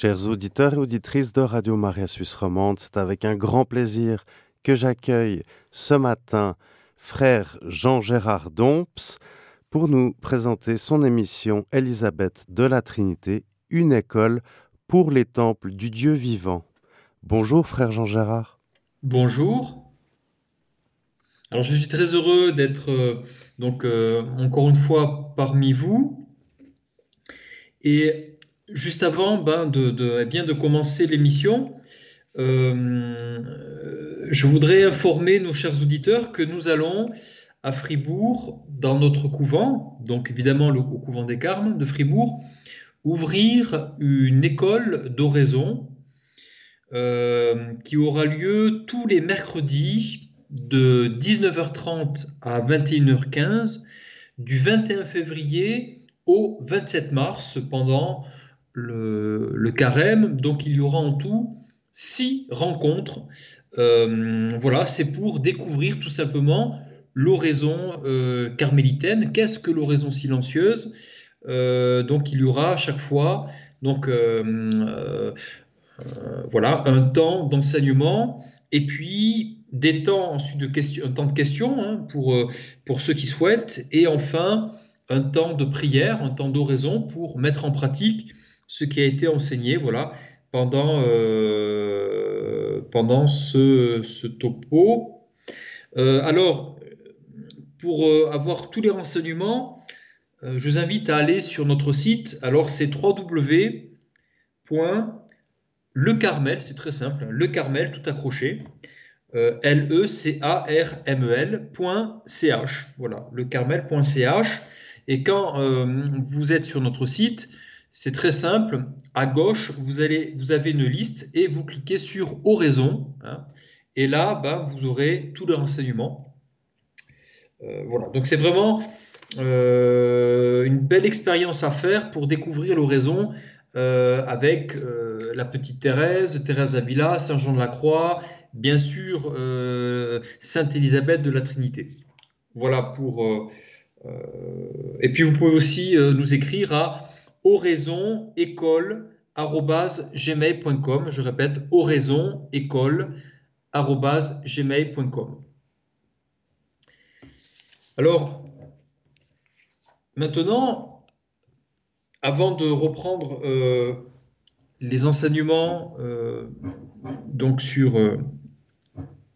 Chers auditeurs et auditrices de Radio Maria Suisse Romande, c'est avec un grand plaisir que j'accueille ce matin frère Jean-Gérard Domps pour nous présenter son émission Élisabeth de la Trinité, une école pour les temples du Dieu vivant. Bonjour frère Jean-Gérard. Bonjour. Alors je suis très heureux d'être euh, donc euh, encore une fois parmi vous. Et juste avant ben, de, eh de commencer l'émission, euh, je voudrais informer nos chers auditeurs que nous allons à Fribourg, dans notre couvent, donc évidemment au couvent des Carmes de Fribourg, ouvrir une école d'oraison euh, qui aura lieu tous les mercredis de 19h30 à 21h15 du 21 février au 27 mars pendant le, carême. Donc il y aura en tout six rencontres. Euh, voilà, c'est pour découvrir tout simplement l'oraison euh, carmélitaine. Qu'est-ce que l'oraison silencieuse? Euh, Donc il y aura à chaque fois donc voilà un temps d'enseignement et puis des temps ensuite de questions, un temps de questions hein, pour pour ceux qui souhaitent et enfin un temps de prière, un temps d'oraison pour mettre en pratique ce qui a été enseigné voilà, pendant, euh, pendant ce, topo. Euh, alors, pour euh, avoir tous les renseignements, je vous invite à aller sur notre site. Alors, c'est www.lecarmel, c'est très simple, hein, le Carmel, tout accroché, L-E-C-A-R-M-E-L.ch. Voilà, lecarmel.ch. Et quand vous êtes sur notre site, c'est très simple. À gauche, vous, avez une liste et vous cliquez sur Oraison. Hein, et là, ben, vous aurez tous les renseignements. Euh, voilà. Donc c'est vraiment euh, une belle expérience à faire pour découvrir l'oraison euh, avec la petite Thérèse, Thérèse d'Avila, Saint Jean de la Croix, bien sûr Sainte Élisabeth de la Trinité. Voilà pour. et puis vous pouvez aussi nous écrire à oraison école gmail.com. Je répète, oraison école gmail.com. Alors, maintenant, avant de reprendre euh, les enseignements euh, donc sur euh,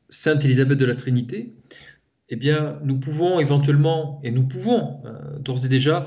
Sainte Élisabeth de la Trinité, eh bien, nous pouvons éventuellement, et nous pouvons d'ores et déjà,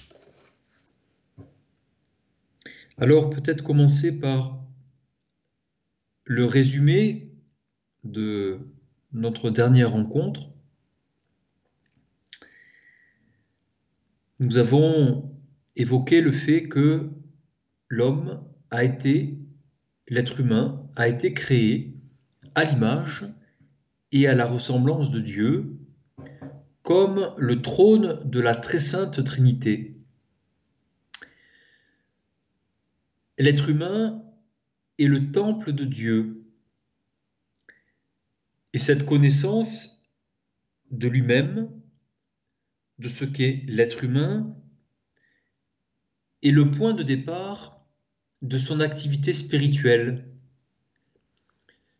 Alors peut-être commencer par le résumé de notre dernière rencontre. Nous avons évoqué le fait que l'homme a été, l'être humain a été créé à l'image et à la ressemblance de Dieu, comme le trône de la très sainte Trinité. L'être humain est le temple de Dieu. Et cette connaissance de lui-même, de ce qu'est l'être humain, est le point de départ de son activité spirituelle.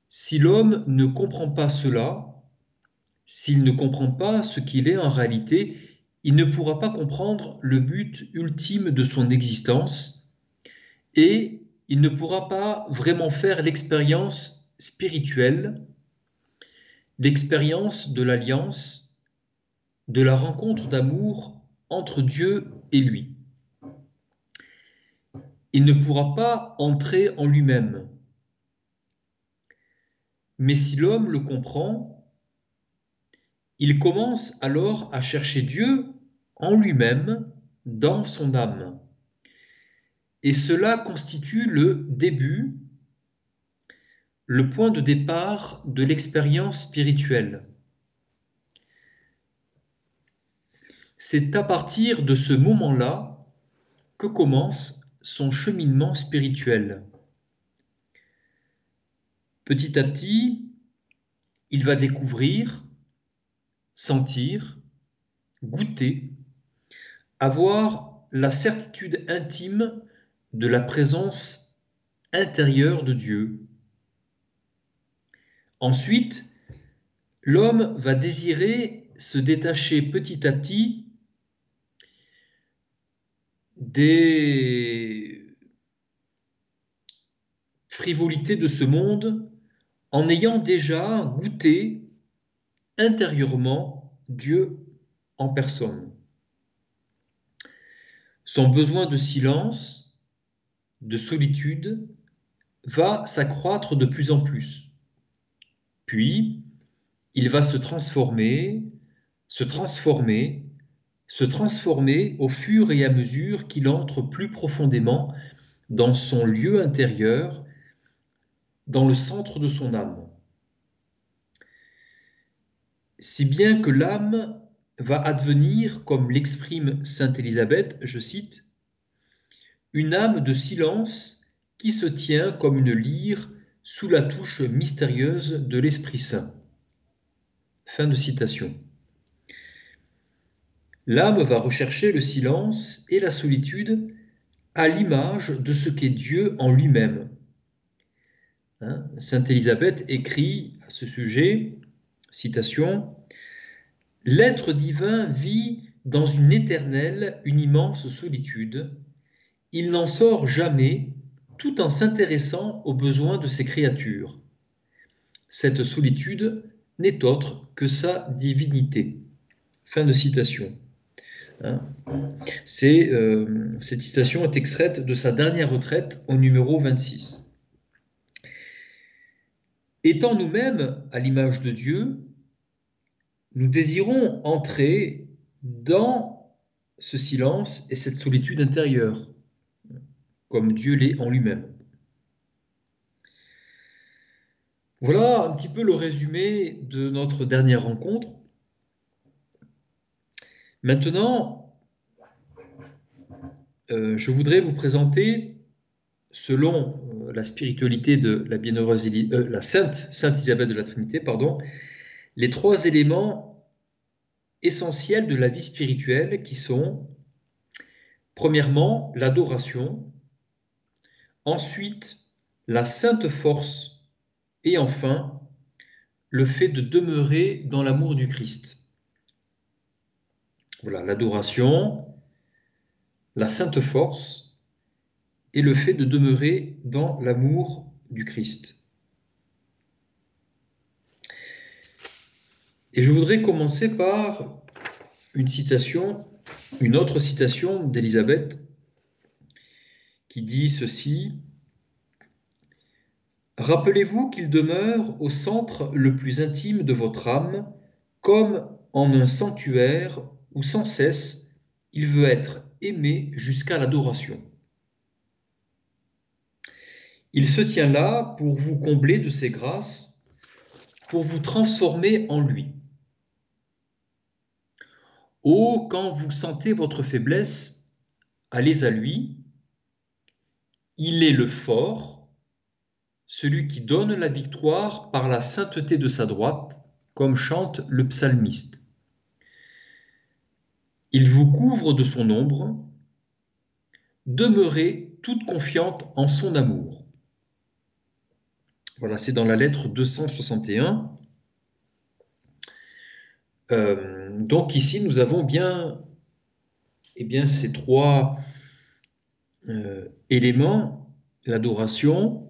Si l'homme ne comprend pas cela, s'il ne comprend pas ce qu'il est en réalité, il ne pourra pas comprendre le but ultime de son existence, et il ne pourra pas vraiment faire l'expérience spirituelle, l'expérience de l'alliance, de la rencontre d'amour entre Dieu et lui. Il ne pourra pas entrer en lui-même. Mais si l'homme le comprend, il commence alors à chercher Dieu en lui-même, dans son âme. Et cela constitue le début, le point de départ de l'expérience spirituelle. C'est à partir de ce moment-là que commence son cheminement spirituel. Petit à petit, il va découvrir, sentir, goûter, avoir la certitude intime de la présence intérieure de Dieu. Ensuite, l'homme va désirer se détacher petit à petit des frivolités de ce monde en ayant déjà goûté intérieurement Dieu en personne. Son besoin de silence, de solitude, va s'accroître de plus en plus. Puis, il va se transformer, se transformer, se transformer au fur et à mesure qu'il entre plus profondément dans son lieu intérieur, dans le centre de son âme. Si bien que l'âme va advenir, comme l'exprime Sainte Élisabeth, je cite, une âme de silence qui se tient comme une lyre sous la touche mystérieuse de l'Esprit Saint. Fin de citation. L'âme va rechercher le silence et la solitude à l'image de ce qu'est Dieu en lui-même. Hein, Sainte Élisabeth écrit à ce sujet, citation, L'être divin vit dans une éternelle, une immense solitude. Il n'en sort jamais tout en s'intéressant aux besoins de ses créatures. Cette solitude n'est autre que sa divinité. Fin de citation. Hein. Euh, cette citation est extraite de sa dernière retraite au numéro 26. Étant nous-mêmes à l'image de Dieu, nous désirons entrer dans ce silence et cette solitude intérieure, comme Dieu l'est en lui-même. Voilà un petit peu le résumé de notre dernière rencontre. Maintenant, euh, je voudrais vous présenter, selon euh, la spiritualité de la bienheureuse, euh, la sainte, sainte Isabelle de la Trinité, les trois éléments essentiels de la vie spirituelle qui sont, premièrement, l'adoration, ensuite, la sainte force, et enfin, le fait de demeurer dans l'amour du Christ. Voilà, l'adoration, la sainte force et le fait de demeurer dans l'amour du Christ. Et je voudrais commencer par une citation, une autre citation d'Élisabeth qui dit ceci. Rappelez-vous qu'il demeure au centre le plus intime de votre âme, comme en un sanctuaire où sans cesse il veut être aimé jusqu'à l'adoration. Il se tient là pour vous combler de ses grâces, pour vous transformer en lui. Oh, quand vous sentez votre faiblesse, allez à lui. Il est le fort, celui qui donne la victoire par la sainteté de sa droite, comme chante le psalmiste. Il vous couvre de son ombre. Demeurez toute confiante en son amour. Voilà, c'est dans la lettre 261. Euh, donc ici, nous avons bien, eh bien ces trois euh, éléments, l'adoration,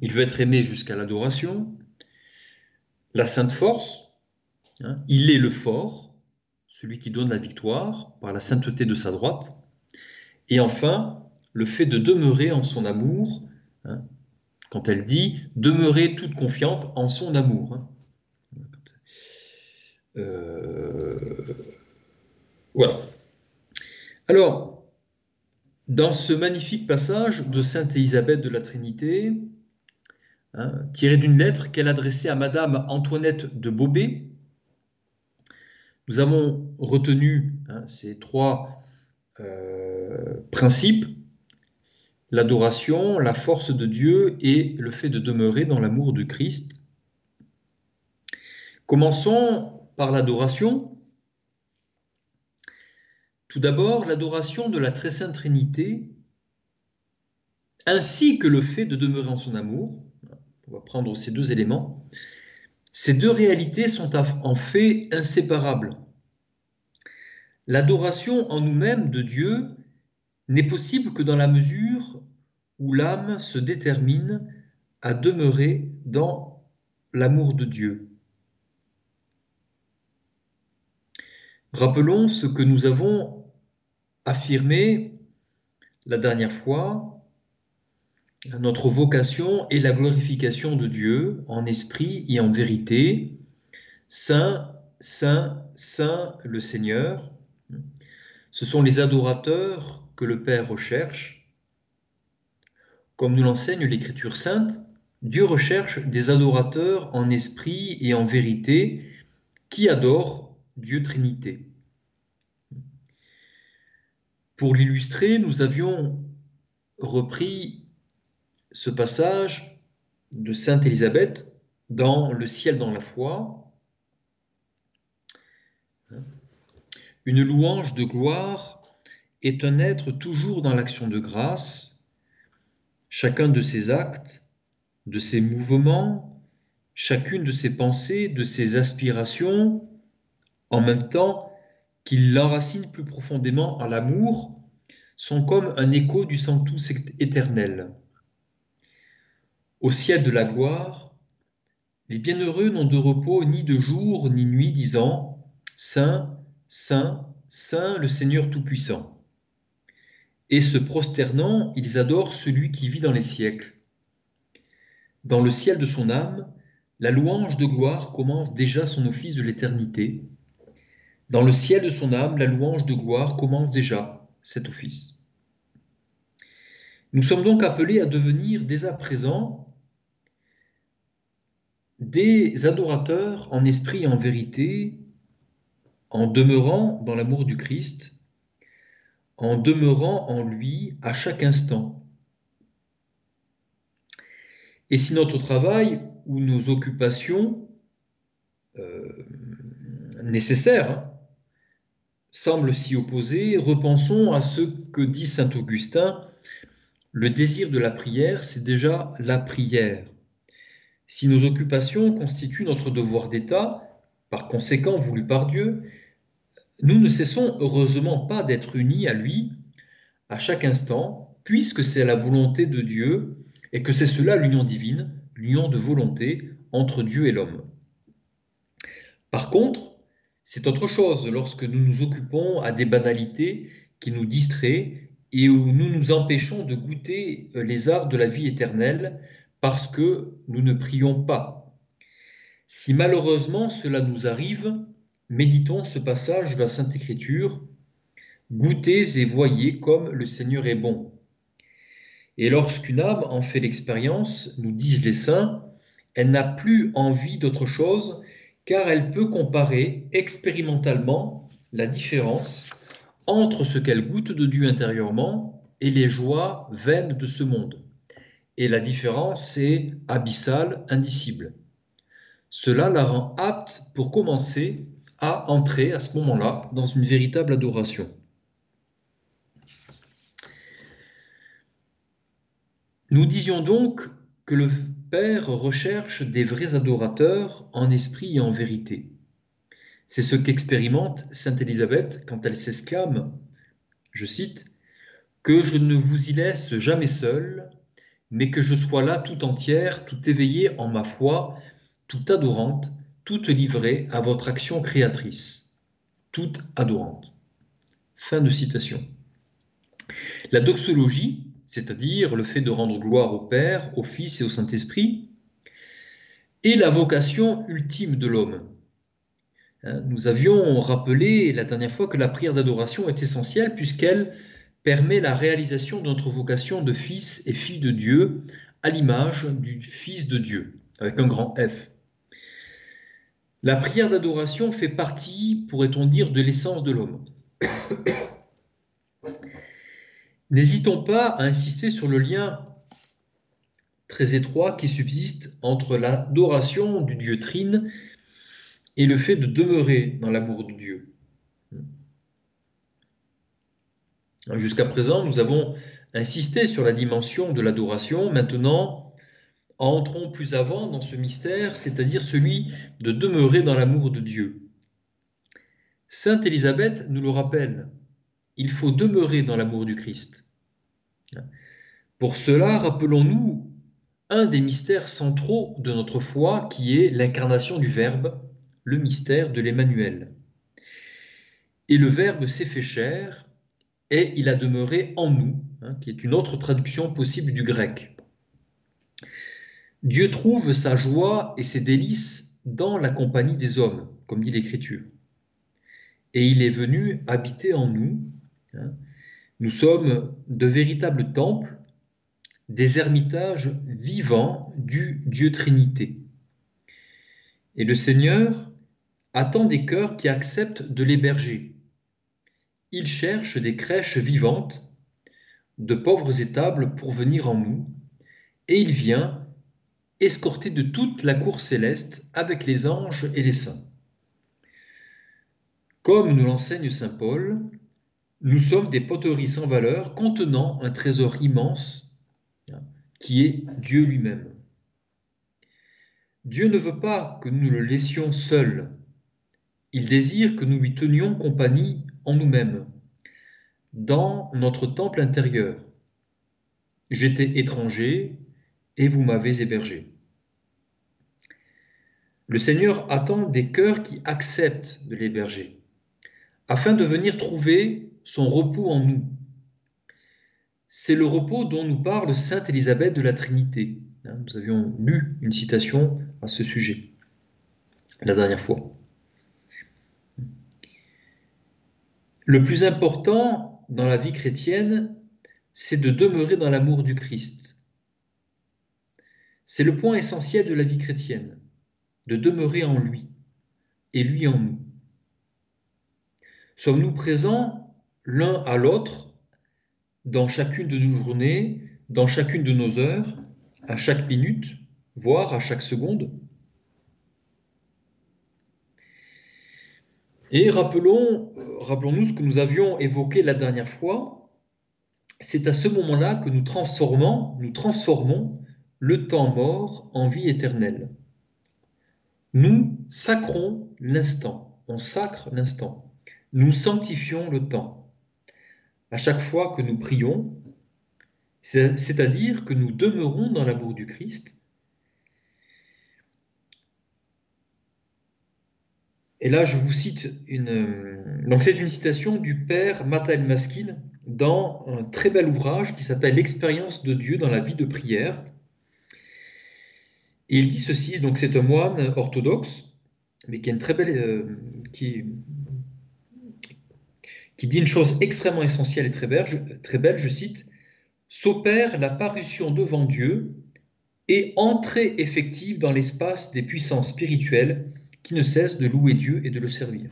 il veut être aimé jusqu'à l'adoration, la sainte force, hein, il est le fort, celui qui donne la victoire par la sainteté de sa droite, et enfin, le fait de demeurer en son amour, hein, quand elle dit demeurer toute confiante en son amour. Hein. Euh, voilà. Alors, dans ce magnifique passage de Sainte Élisabeth de la Trinité, hein, tiré d'une lettre qu'elle adressait à Madame Antoinette de Bobé, nous avons retenu hein, ces trois euh, principes, l'adoration, la force de Dieu et le fait de demeurer dans l'amour de Christ. Commençons par l'adoration. Tout d'abord, l'adoration de la très sainte Trinité, ainsi que le fait de demeurer en son amour. On va prendre ces deux éléments. Ces deux réalités sont en fait inséparables. L'adoration en nous-mêmes de Dieu n'est possible que dans la mesure où l'âme se détermine à demeurer dans l'amour de Dieu. Rappelons ce que nous avons affirmé la dernière fois. Notre vocation est la glorification de Dieu en esprit et en vérité. Saint, Saint, Saint le Seigneur. Ce sont les adorateurs que le Père recherche. Comme nous l'enseigne l'Écriture sainte, Dieu recherche des adorateurs en esprit et en vérité qui adorent Dieu Trinité. Pour l'illustrer, nous avions repris ce passage de Sainte Élisabeth dans Le ciel dans la foi. Une louange de gloire est un être toujours dans l'action de grâce. Chacun de ses actes, de ses mouvements, chacune de ses pensées, de ses aspirations, en même temps qu'il l'enracine plus profondément à l'amour, sont comme un écho du Sanctus éternel. Au ciel de la gloire, les bienheureux n'ont de repos ni de jour ni nuit, disant Saint, Saint, Saint le Seigneur Tout-Puissant. Et se prosternant, ils adorent celui qui vit dans les siècles. Dans le ciel de son âme, la louange de gloire commence déjà son office de l'éternité, dans le ciel de son âme, la louange de gloire commence déjà cet office. Nous sommes donc appelés à devenir dès à présent des adorateurs en esprit et en vérité, en demeurant dans l'amour du Christ, en demeurant en lui à chaque instant. Et si notre travail ou nos occupations euh, nécessaires hein, semble s'y opposer, repensons à ce que dit saint Augustin, le désir de la prière, c'est déjà la prière. Si nos occupations constituent notre devoir d'État, par conséquent voulu par Dieu, nous ne cessons heureusement pas d'être unis à lui à chaque instant, puisque c'est la volonté de Dieu et que c'est cela l'union divine, l'union de volonté entre Dieu et l'homme. Par contre, c'est autre chose lorsque nous nous occupons à des banalités qui nous distraient et où nous nous empêchons de goûter les arts de la vie éternelle parce que nous ne prions pas. Si malheureusement cela nous arrive, méditons ce passage de la Sainte Écriture. Goûtez et voyez comme le Seigneur est bon. Et lorsqu'une âme en fait l'expérience, nous disent les saints, elle n'a plus envie d'autre chose car elle peut comparer expérimentalement la différence entre ce qu'elle goûte de Dieu intérieurement et les joies vaines de ce monde. Et la différence est abyssale, indicible. Cela la rend apte pour commencer à entrer à ce moment-là dans une véritable adoration. Nous disions donc que le Père recherche des vrais adorateurs en esprit et en vérité. C'est ce qu'expérimente Sainte Élisabeth quand elle s'exclame, je cite, Que je ne vous y laisse jamais seul, mais que je sois là tout entière, tout éveillée en ma foi, toute adorante, toute livrée à votre action créatrice, toute adorante. Fin de citation. La doxologie, c'est-à-dire le fait de rendre gloire au Père, au Fils et au Saint-Esprit, est la vocation ultime de l'homme. Hein, nous avions rappelé la dernière fois que la prière d'adoration est essentielle puisqu'elle permet la réalisation de notre vocation de fils et filles de Dieu à l'image du Fils de Dieu, avec un grand F. La prière d'adoration fait partie, pourrait-on dire, de l'essence de l'homme. N'hésitons pas à insister sur le lien très étroit qui subsiste entre l'adoration du Dieu Trine et le fait de demeurer dans l'amour de Dieu. Jusqu'à présent, nous avons insisté sur la dimension de l'adoration. Maintenant, entrons plus avant dans ce mystère, c'est-à-dire celui de demeurer dans l'amour de Dieu. Sainte Élisabeth nous le rappelle, il faut demeurer dans l'amour du Christ. Pour cela, rappelons-nous un des mystères centraux de notre foi qui est l'incarnation du Verbe, le mystère de l'Emmanuel. Et le Verbe s'est fait chair et il a demeuré en nous, hein, qui est une autre traduction possible du grec. Dieu trouve sa joie et ses délices dans la compagnie des hommes, comme dit l'Écriture. Et il est venu habiter en nous. Hein. Nous sommes de véritables temples des ermitages vivants du Dieu Trinité. Et le Seigneur attend des cœurs qui acceptent de l'héberger. Il cherche des crèches vivantes, de pauvres étables pour venir en nous, et il vient escorté de toute la cour céleste avec les anges et les saints. Comme nous l'enseigne Saint Paul, nous sommes des poteries sans valeur contenant un trésor immense qui est Dieu lui-même. Dieu ne veut pas que nous le laissions seul. Il désire que nous lui tenions compagnie en nous-mêmes, dans notre temple intérieur. J'étais étranger et vous m'avez hébergé. Le Seigneur attend des cœurs qui acceptent de l'héberger, afin de venir trouver son repos en nous, c'est le repos dont nous parle Sainte Élisabeth de la Trinité. Hein, nous avions lu une citation à ce sujet la dernière fois. Le plus important dans la vie chrétienne, c'est de demeurer dans l'amour du Christ. C'est le point essentiel de la vie chrétienne, de demeurer en lui et lui en nous. Sommes-nous présents l'un à l'autre dans chacune de nos journées, dans chacune de nos heures, à chaque minute, voire à chaque seconde. Et rappelons, rappelons-nous ce que nous avions évoqué la dernière fois. C'est à ce moment-là que nous transformons, nous transformons le temps mort en vie éternelle. Nous sacrons l'instant, on sacre l'instant. Nous sanctifions le temps à chaque fois que nous prions, c'est-à-dire que nous demeurons dans l'amour du Christ. Et là, je vous cite une. Donc, c'est une citation du père Mathael Maskin dans un très bel ouvrage qui s'appelle L'expérience de Dieu dans la vie de prière. Et il dit ceci donc, c'est un moine orthodoxe, mais qui a une très belle. Euh, qui dit une chose extrêmement essentielle et très belle, je, très belle, je cite, s'opère la parution devant Dieu et entrée effective dans l'espace des puissances spirituelles qui ne cessent de louer Dieu et de le servir.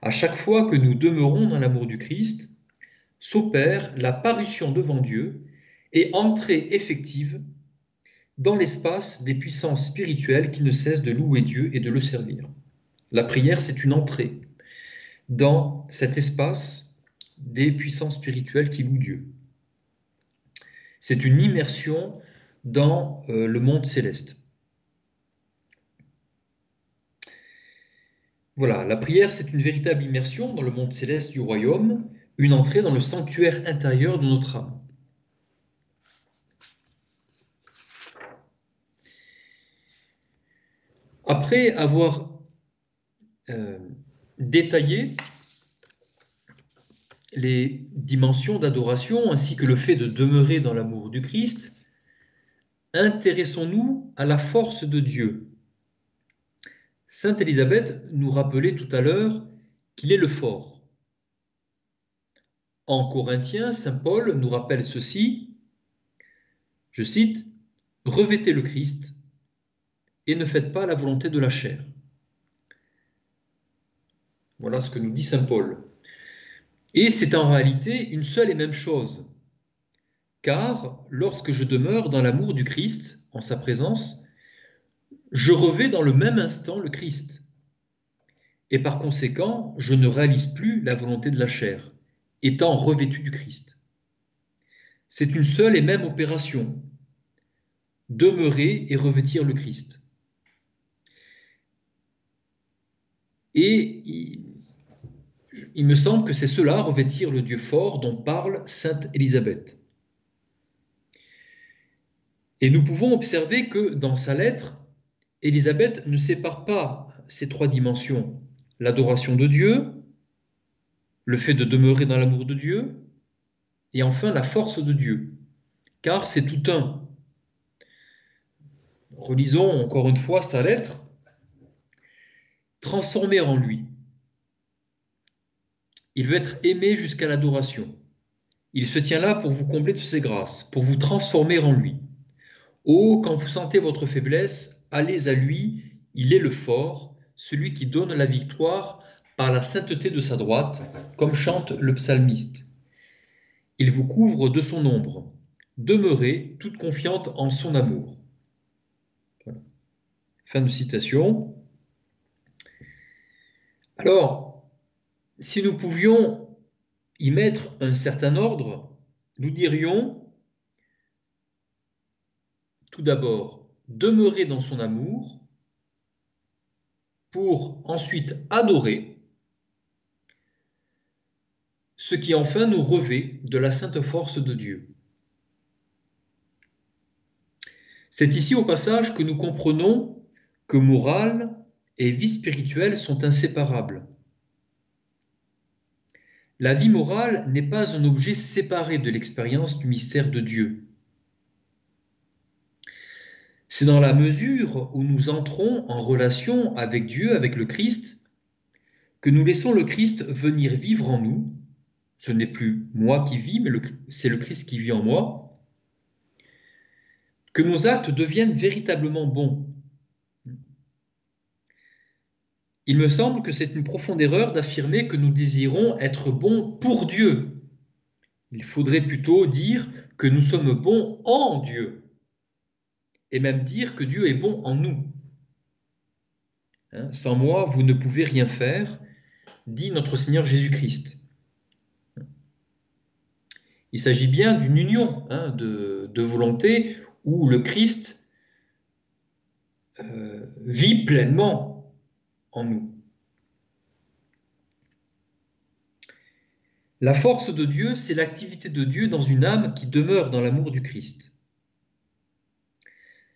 À chaque fois que nous demeurons dans l'amour du Christ, s'opère la parution devant Dieu et entrée effective dans l'espace des puissances spirituelles qui ne cessent de louer Dieu et de le servir. La prière, c'est une entrée dans cet espace des puissances spirituelles qui louent Dieu. C'est une immersion dans euh, le monde céleste. Voilà, la prière, c'est une véritable immersion dans le monde céleste du royaume, une entrée dans le sanctuaire intérieur de notre âme. Après avoir euh, détailler les dimensions d'adoration ainsi que le fait de demeurer dans l'amour du Christ, intéressons-nous à la force de Dieu. Sainte Élisabeth nous rappelait tout à l'heure qu'il est le fort. en Corinthiens, Saint Paul nous rappelle ceci, je cite, Revêtez le Christ et ne faites pas la volonté de la chair. Voilà ce que nous dit Saint Paul. Et c'est en réalité une seule et même chose. Car lorsque je demeure dans l'amour du Christ, en sa présence, je revais dans le même instant le Christ. Et par conséquent, je ne réalise plus la volonté de la chair, étant revêtu du Christ. C'est une seule et même opération, demeurer et revêtir le Christ. Et il, me semble que c'est cela, revêtir le Dieu fort, dont parle Sainte Élisabeth. Et nous pouvons observer que dans sa lettre, Élisabeth ne sépare pas ces trois dimensions, l'adoration de Dieu, le fait de demeurer dans l'amour de Dieu, et enfin la force de Dieu, car c'est tout un. Relisons encore une fois sa lettre. Transformer en lui. Il veut être aimé jusqu'à l'adoration. Il se tient là pour vous combler de ses grâces, pour vous transformer en lui. Oh, quand vous sentez votre faiblesse, allez à lui, il est le fort, celui qui donne la victoire par la sainteté de sa droite, comme chante le psalmiste. Il vous couvre de son ombre. Demeurez toute confiante en son amour. Fin de citation. Alors, si nous pouvions y mettre un certain ordre, nous dirions tout d'abord demeurer dans son amour pour ensuite adorer, ce qui enfin nous revêt de la sainte force de Dieu. C'est ici au passage que nous comprenons que morale et vie spirituelle sont inséparables. La vie morale n'est pas un objet séparé de l'expérience du mystère de Dieu. C'est dans la mesure où nous entrons en relation avec Dieu, avec le Christ, que nous laissons le Christ venir vivre en nous. Ce n'est plus moi qui vis, mais c'est le Christ qui vit en moi. Que nos actes deviennent véritablement bons, Il me semble que c'est une profonde erreur d'affirmer que nous désirons être bons pour Dieu. Il faudrait plutôt dire que nous sommes bons en Dieu, et même dire que Dieu est bon en nous. Hein, sans moi, vous ne pouvez rien faire, dit notre Seigneur Jésus-Christ. Il s'agit bien d'une union hein, de, volonté où le Christ euh, vit pleinement en nous. La force de Dieu, c'est l'activité de Dieu dans une âme qui demeure dans l'amour du Christ.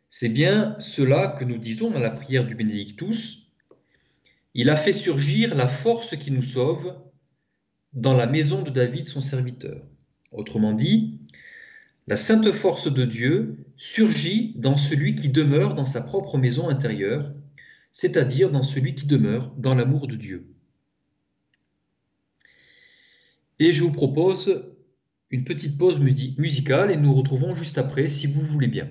C'est bien cela que nous disons dans la prière du Bénédictus. Il a fait surgir la force qui nous sauve dans la maison de David, son serviteur. Autrement dit, la sainte force de Dieu surgit dans celui qui demeure dans sa propre maison intérieure c'est-à-dire dans celui qui demeure dans l'amour de Dieu. Et je vous propose une petite pause musicale et nous retrouvons juste après si vous voulez bien.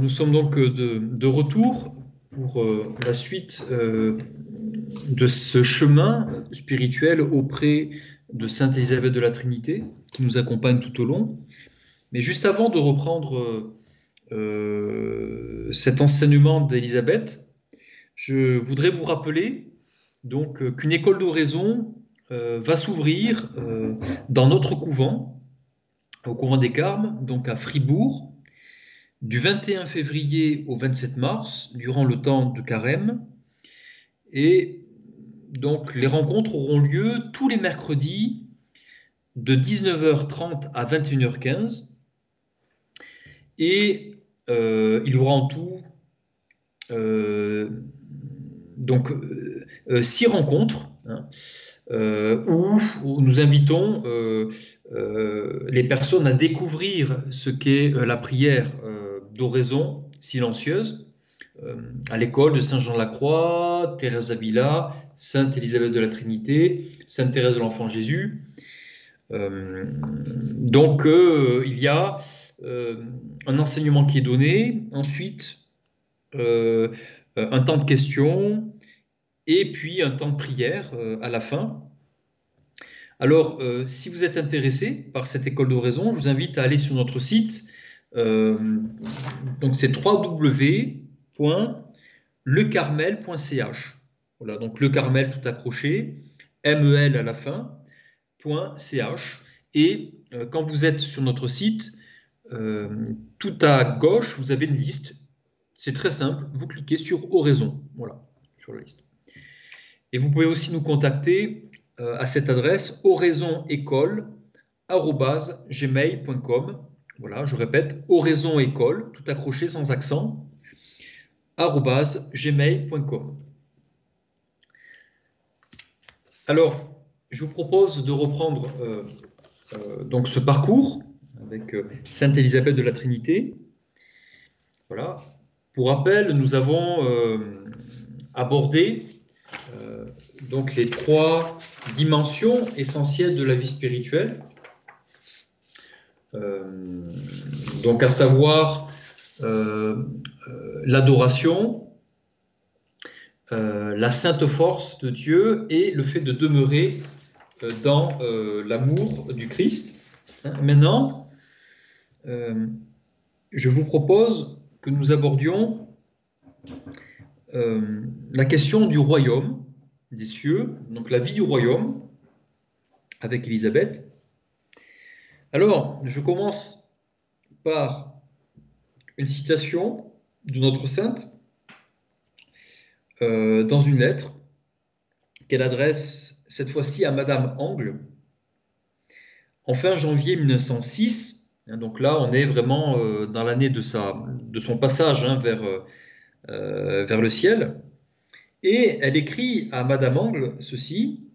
Nous sommes donc de, retour pour euh, la suite euh, de ce chemin spirituel auprès de Sainte Élisabeth de la Trinité qui nous accompagne tout au long. Mais juste avant de reprendre euh, cet enseignement d'Élisabeth, je voudrais vous rappeler donc qu'une école d'oraison va s'ouvrir dans notre couvent, au couvent des Carmes, donc à Fribourg, du 21 février au 27 mars, durant le temps de carême. Et donc les rencontres auront lieu tous les mercredis de 19h30 à 21h15. Et euh, il y aura en tout euh, donc euh, six rencontres hein, où, où, nous invitons les personnes à découvrir ce qu'est la prière d'oraison silencieuse euh, à l'école de Saint-Jean-de-la-Croix, Thérèse Avila, Sainte Élisabeth de la Trinité, Sainte Thérèse de l'Enfant Jésus. Euh, donc euh, il y a un enseignement qui est donné, ensuite un temps de questions et puis un temps de prière à la fin. Alors, si vous êtes intéressé par cette école d'oraison, je vous invite à aller sur notre site donc c'est www.lecarmel.ch. Voilà, donc le Carmel tout accroché, MEL à la fin, .ch. Et euh, quand vous êtes sur notre site, euh, tout à gauche, vous avez une liste. C'est très simple, vous cliquez sur Oraison, voilà, sur la liste. Et vous pouvez aussi nous contacter à cette adresse oraisonécole.gmail.com voilà, je répète, oraison école, tout accroché sans accent, gmail.com. Alors, je vous propose de reprendre euh, euh, donc ce parcours avec euh, Sainte Élisabeth de la Trinité. Voilà. Pour rappel, nous avons abordé donc les trois dimensions essentielles de la vie spirituelle donc à savoir euh, euh, l'adoration, la sainte force de Dieu et le fait de demeurer dans l'amour du Christ. Hein, maintenant, je vous propose que nous abordions la question du royaume des cieux, donc la vie du royaume, avec Élisabeth, alors, je commence par une citation de notre sainte euh, dans une lettre qu'elle adresse cette fois-ci à Madame Angle en fin janvier 1906. Hein, donc là, on est vraiment euh, dans l'année de, son passage hein, euh, vers le ciel. Et elle écrit à Madame Angle ceci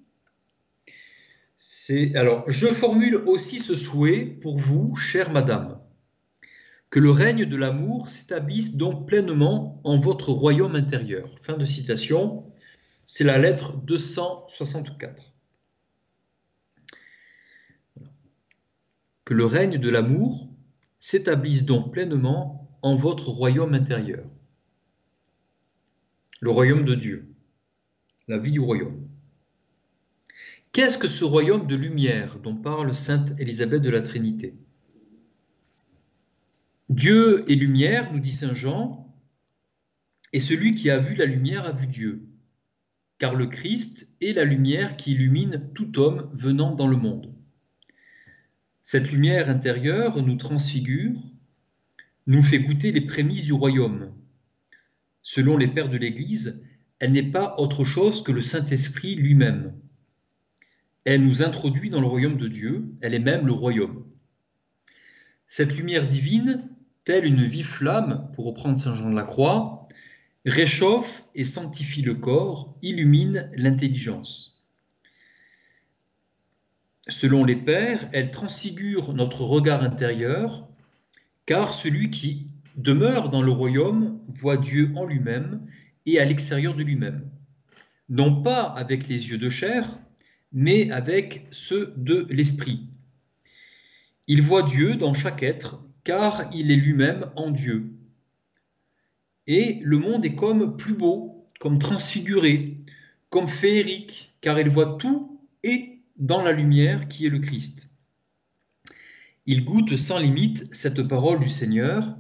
alors, je formule aussi ce souhait pour vous, chère madame, que le règne de l'amour s'établisse donc pleinement en votre royaume intérieur. Fin de citation. C'est la lettre 264. Que le règne de l'amour s'établisse donc pleinement en votre royaume intérieur. Le royaume de Dieu. La vie du royaume. Qu'est-ce que ce royaume de lumière dont parle Sainte Élisabeth de la Trinité? Dieu est lumière, nous dit Saint Jean, et celui qui a vu la lumière a vu Dieu, car le Christ est la lumière qui illumine tout homme venant dans le monde. Cette lumière intérieure nous transfigure, nous fait goûter les prémices du royaume. Selon les pères de l'Église, elle n'est pas autre chose que le Saint-Esprit lui-même. Elle nous introduit dans le royaume de Dieu, elle est même le royaume. Cette lumière divine, telle une vive flamme, pour reprendre Saint Jean de la Croix, réchauffe et sanctifie le corps, illumine l'intelligence. Selon les pères, elle transfigure notre regard intérieur, car celui qui demeure dans le royaume voit Dieu en lui-même et à l'extérieur de lui-même, non pas avec les yeux de chair, mais avec ceux de l'esprit. Il voit Dieu dans chaque être, car il est lui-même en Dieu. et le monde est comme plus beau, comme transfiguré, comme féerique, car elle voit tout et dans la lumière qui est le Christ. Il goûte sans limite cette parole du Seigneur,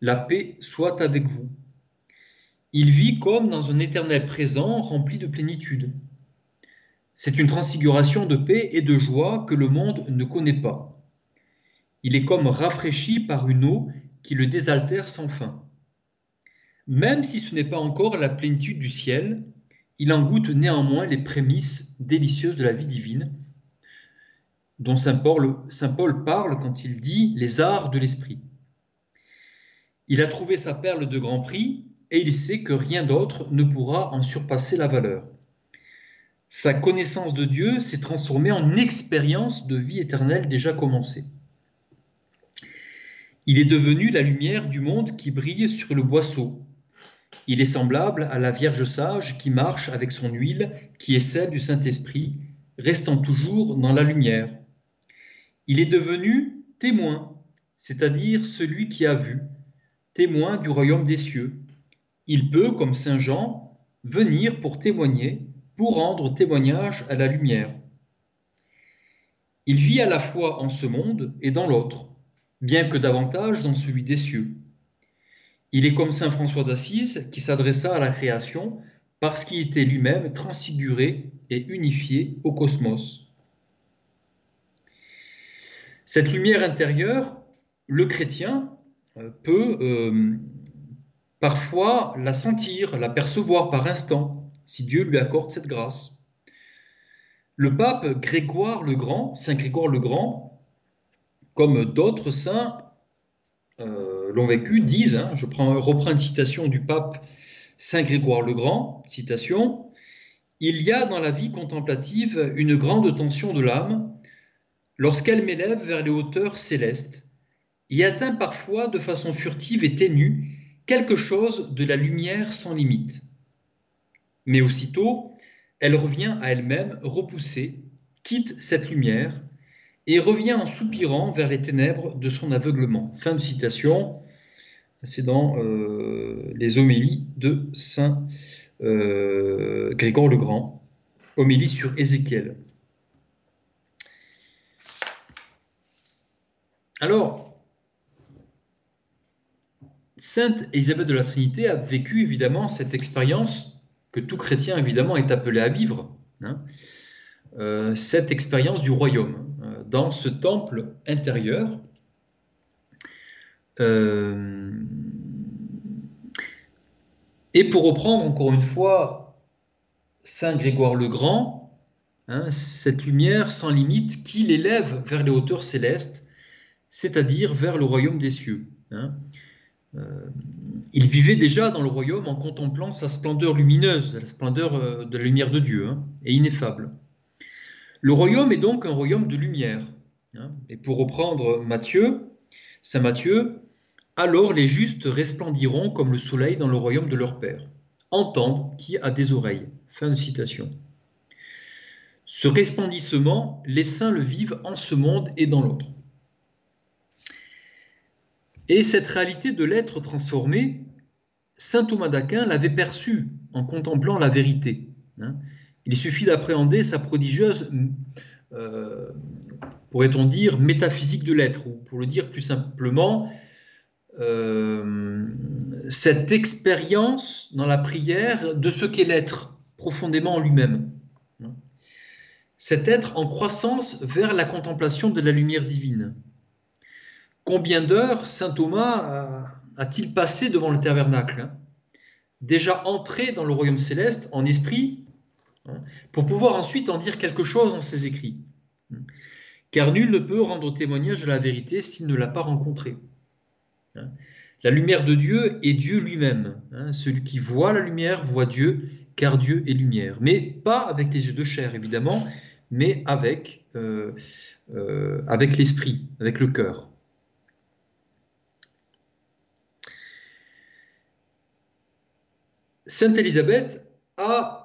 la paix soit avec vous. Il vit comme dans un éternel présent rempli de plénitude. C'est une transfiguration de paix et de joie que le monde ne connaît pas. Il est comme rafraîchi par une eau qui le désaltère sans fin. Même si ce n'est pas encore la plénitude du ciel, il en goûte néanmoins les prémices délicieuses de la vie divine, dont Saint Paul, Saint Paul parle quand il dit les arts de l'esprit. Il a trouvé sa perle de grand prix et il sait que rien d'autre ne pourra en surpasser la valeur. Sa connaissance de Dieu s'est transformée en expérience de vie éternelle déjà commencée. Il est devenu la lumière du monde qui brille sur le boisseau. Il est semblable à la Vierge sage qui marche avec son huile, qui est celle du Saint-Esprit, restant toujours dans la lumière. Il est devenu témoin, c'est-à-dire celui qui a vu, témoin du royaume des cieux. Il peut, comme Saint Jean, venir pour témoigner, pour rendre témoignage à la lumière. Il vit à la fois en ce monde et dans l'autre bien que davantage dans celui des cieux. Il est comme Saint François d'Assise qui s'adressa à la création parce qu'il était lui-même transfiguré et unifié au cosmos. Cette lumière intérieure, le chrétien euh, peut euh, parfois la sentir, la percevoir par instant, si Dieu lui accorde cette grâce. Le pape Grégoire le Grand, Saint Grégoire le Grand, comme d'autres saints euh, l'ont vécu, disent, hein, je prends, reprends une citation du pape Saint Grégoire le Grand, citation, Il y a dans la vie contemplative une grande tension de l'âme lorsqu'elle m'élève vers les hauteurs célestes et atteint parfois de façon furtive et ténue quelque chose de la lumière sans limite. Mais aussitôt, elle revient à elle-même repoussée, quitte cette lumière et revient en soupirant vers les ténèbres de son aveuglement. Fin de citation. C'est dans euh, les homélies de Saint euh, Grégoire le Grand, homélie sur Ézéchiel. Alors, Sainte Élisabeth de la Trinité a vécu évidemment cette expérience que tout chrétien évidemment est appelé à vivre, hein. euh, cette expérience du royaume dans ce temple intérieur. Euh, et pour reprendre encore une fois Saint Grégoire le Grand, hein, cette lumière sans limite qui l'élève vers les hauteurs célestes, c'est-à-dire vers le royaume des cieux. Hein. Euh, il vivait déjà dans le royaume en contemplant sa splendeur lumineuse, la splendeur euh, de la lumière de Dieu, hein, et ineffable. Le royaume est donc un royaume de lumière. Hein. Et pour reprendre Matthieu, Saint Matthieu, alors les justes resplendiront comme le soleil dans le royaume de leur Père. Entendre qui a des oreilles. Fin de citation. Ce resplendissement, les saints le vivent en ce monde et dans l'autre. Et cette réalité de l'être transformé, saint Thomas d'Aquin l'avait perçue en contemplant la vérité. Hein. Il suffit d'appréhender sa prodigieuse, euh, pourrait-on dire, métaphysique de l'être, ou pour le dire plus simplement, euh, cette expérience dans la prière de ce qu'est l'être profondément en lui-même. Cet être en croissance vers la contemplation de la lumière divine. Combien d'heures saint Thomas a-t-il passé devant le tabernacle hein? Déjà entré dans le royaume céleste en esprit, Hein, pour pouvoir ensuite en dire quelque chose dans ses écrits. Car nul ne peut rendre témoignage de la vérité s'il ne l'a pas rencontré. Hein, la lumière de Dieu est Dieu lui-même. Hein, celui qui voit la lumière voit Dieu, car Dieu est lumière. Mais pas avec les yeux de chair, évidemment, mais avec, euh, euh, avec l'esprit, avec le cœur. Sainte Élisabeth a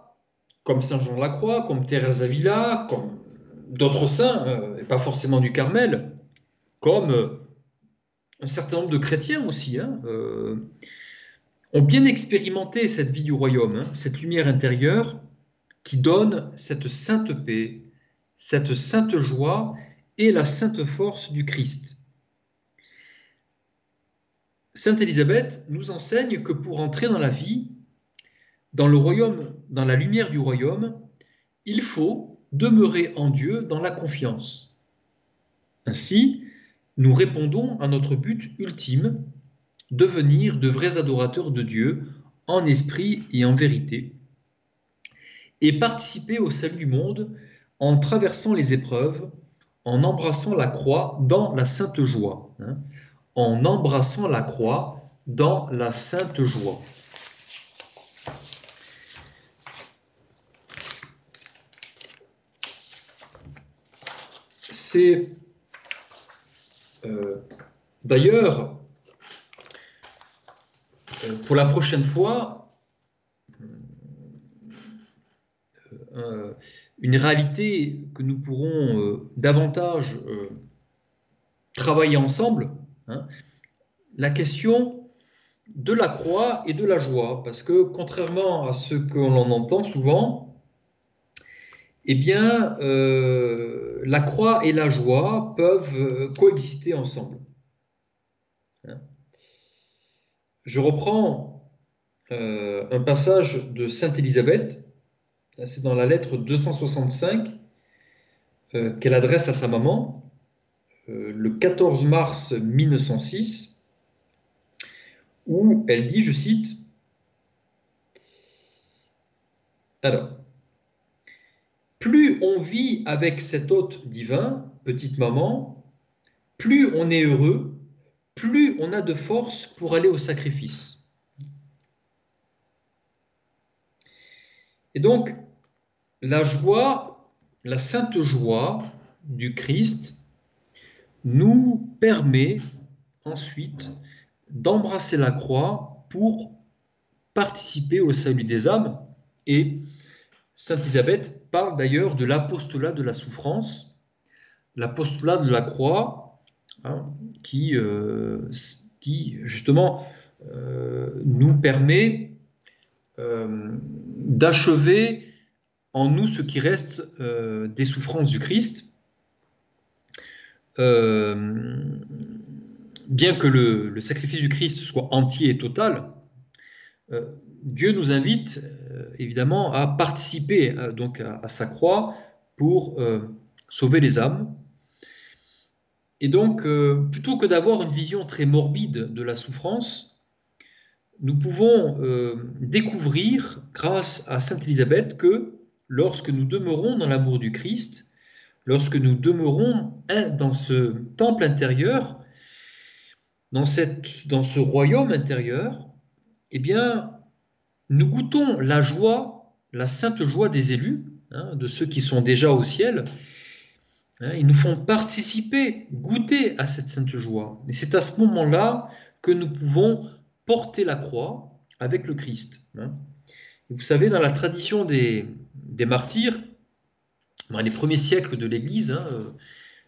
comme Saint Jean de la Croix, comme Thérèse Avila, comme d'autres saints, euh, et pas forcément du Carmel, comme euh, un certain nombre de chrétiens aussi, hein, euh, ont bien expérimenté cette vie du royaume, hein, cette lumière intérieure qui donne cette sainte paix, cette sainte joie et la sainte force du Christ. Sainte Élisabeth nous enseigne que pour entrer dans la vie, dans le royaume, dans la lumière du royaume, il faut demeurer en Dieu dans la confiance. Ainsi, nous répondons à notre but ultime, devenir de vrais adorateurs de Dieu en esprit et en vérité, et participer au salut du monde en traversant les épreuves, en embrassant la croix dans la sainte joie. Hein, en embrassant la croix dans la sainte joie. C'est euh, d'ailleurs euh, pour la prochaine fois euh, une réalité que nous pourrons davantage travailler ensemble, hein, la question de la croix et de la joie, parce que contrairement à ce que l'on entend souvent, eh bien, la croix et la joie peuvent euh, coexister ensemble. Hein. Je reprends euh, un passage de Sainte Élisabeth, c'est dans la lettre 265 qu'elle adresse à sa maman, le 14 mars 1906, où elle dit, je cite, alors, plus on vit avec cet hôte divin, petite maman, plus on est heureux, plus on a de force pour aller au sacrifice. Et donc, la joie, la sainte joie du Christ nous permet ensuite d'embrasser la croix pour participer au salut des âmes et Sainte Elisabeth parle d'ailleurs de l'apostolat de la souffrance, l'apostolat de la croix, hein, qui, euh, qui, justement euh, nous permet euh, d'achever en nous ce qui reste des souffrances du Christ. bien que le, sacrifice du Christ soit entier et total, Dieu nous invite euh, évidemment à participer euh, donc à, sa croix pour euh, sauver les âmes. Et donc, plutôt que d'avoir une vision très morbide de la souffrance, nous pouvons découvrir, grâce à Sainte Élisabeth, que lorsque nous demeurons dans l'amour du Christ, lorsque nous demeurons dans ce temple intérieur, dans, dans ce royaume intérieur, eh bien, nous goûtons la joie, la sainte joie des élus, hein, de ceux qui sont déjà au ciel. Hein, ils nous font participer, goûter à cette sainte joie. Et c'est à ce moment-là que nous pouvons porter la croix avec le Christ. Hein. vous savez, dans la tradition des, martyrs, dans les premiers siècles de l'Église,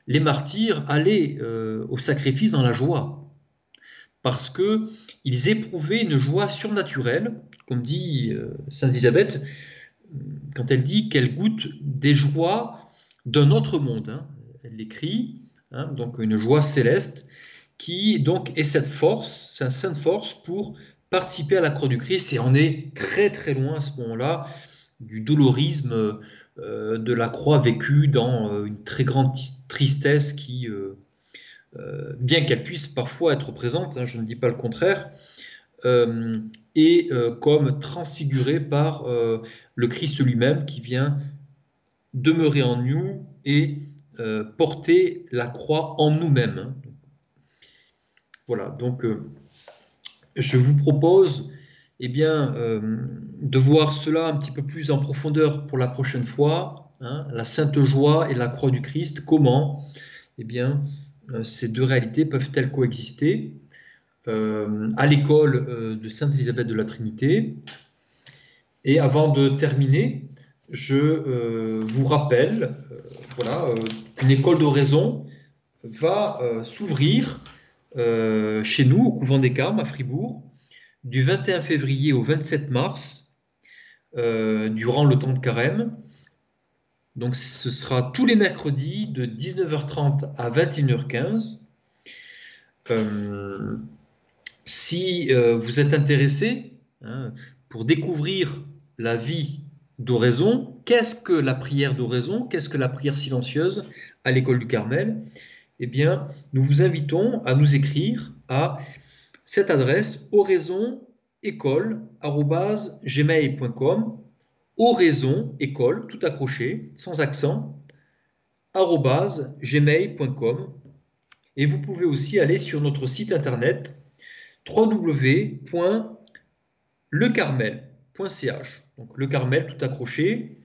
les martyrs allaient euh, au sacrifice dans la joie, parce qu'ils éprouvaient une joie surnaturelle comme dit euh, Sainte Elisabeth, quand elle dit qu'elle goûte des joies d'un autre monde. Hein. Elle l'écrit, hein, donc une joie céleste, qui donc est cette force, cette sainte force pour participer à la croix du Christ. Et on est très très loin à ce moment-là du dolorisme euh, de la croix vécue dans euh, une très grande tristesse qui, bien qu'elle puisse parfois être présente, hein, je ne dis pas le contraire, et euh, comme transfiguré par euh, le Christ lui-même qui vient demeurer en nous et euh, porter la croix en nous-mêmes. Voilà, donc je vous propose eh bien, de voir cela un petit peu plus en profondeur pour la prochaine fois, hein, la sainte joie et la croix du Christ, comment eh bien, ces deux réalités peuvent-elles coexister? euh, à l'école euh, de Sainte-Élisabeth de la Trinité. Et avant de terminer, je euh, vous rappelle voilà, qu'une école d'oraison va s'ouvrir chez nous, au couvent des Carmes, à Fribourg, du 21 février au 27 mars, euh, durant le temps de carême. Donc ce sera tous les mercredis de 19h30 à 21h15. Euh, si euh, vous êtes intéressé hein, pour découvrir la vie d'oraison, qu'est-ce que la prière d'oraison, qu'est-ce que la prière silencieuse à l'école du Carmel Eh bien, nous vous invitons à nous écrire à cette adresse oraison-école.gmail.com oraison école tout accroché sans accent gmail.com et vous pouvez aussi aller sur notre site internet www.lecarmel.ch donc le Carmel tout accroché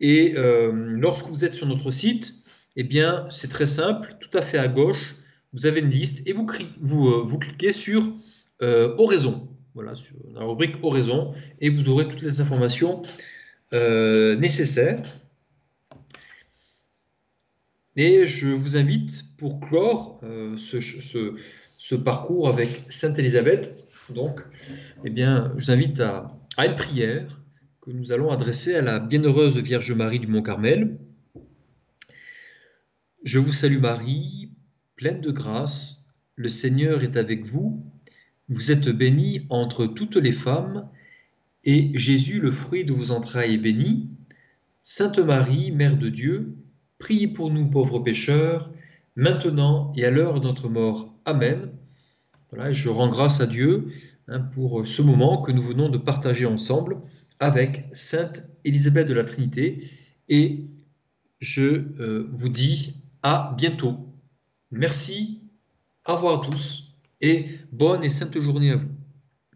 et euh, lorsque vous êtes sur notre site eh bien c'est très simple tout à fait à gauche vous avez une liste et vous, vous, euh, vous cliquez sur euh, Oraison. Voilà, sur la rubrique Oraison, et vous aurez toutes les informations euh, nécessaires. Et je vous invite, pour clore ce, ce, parcours avec Sainte Élisabeth, donc, eh bien, je vous invite à, à une prière que nous allons adresser à la bienheureuse Vierge Marie du Mont Carmel. Je vous salue Marie, pleine de grâce, le Seigneur est avec vous. Vous êtes bénie entre toutes les femmes, et Jésus, le fruit de vos entrailles, est béni. Sainte Marie, Mère de Dieu, priez pour nous pauvres pécheurs, maintenant et à l'heure de notre mort. Amen. Voilà, je rends grâce à Dieu hein, pour ce moment que nous venons de partager ensemble avec Sainte Élisabeth de la Trinité, et je euh, vous dis à bientôt. Merci, au revoir à tous et bonne et sainte journée à vous.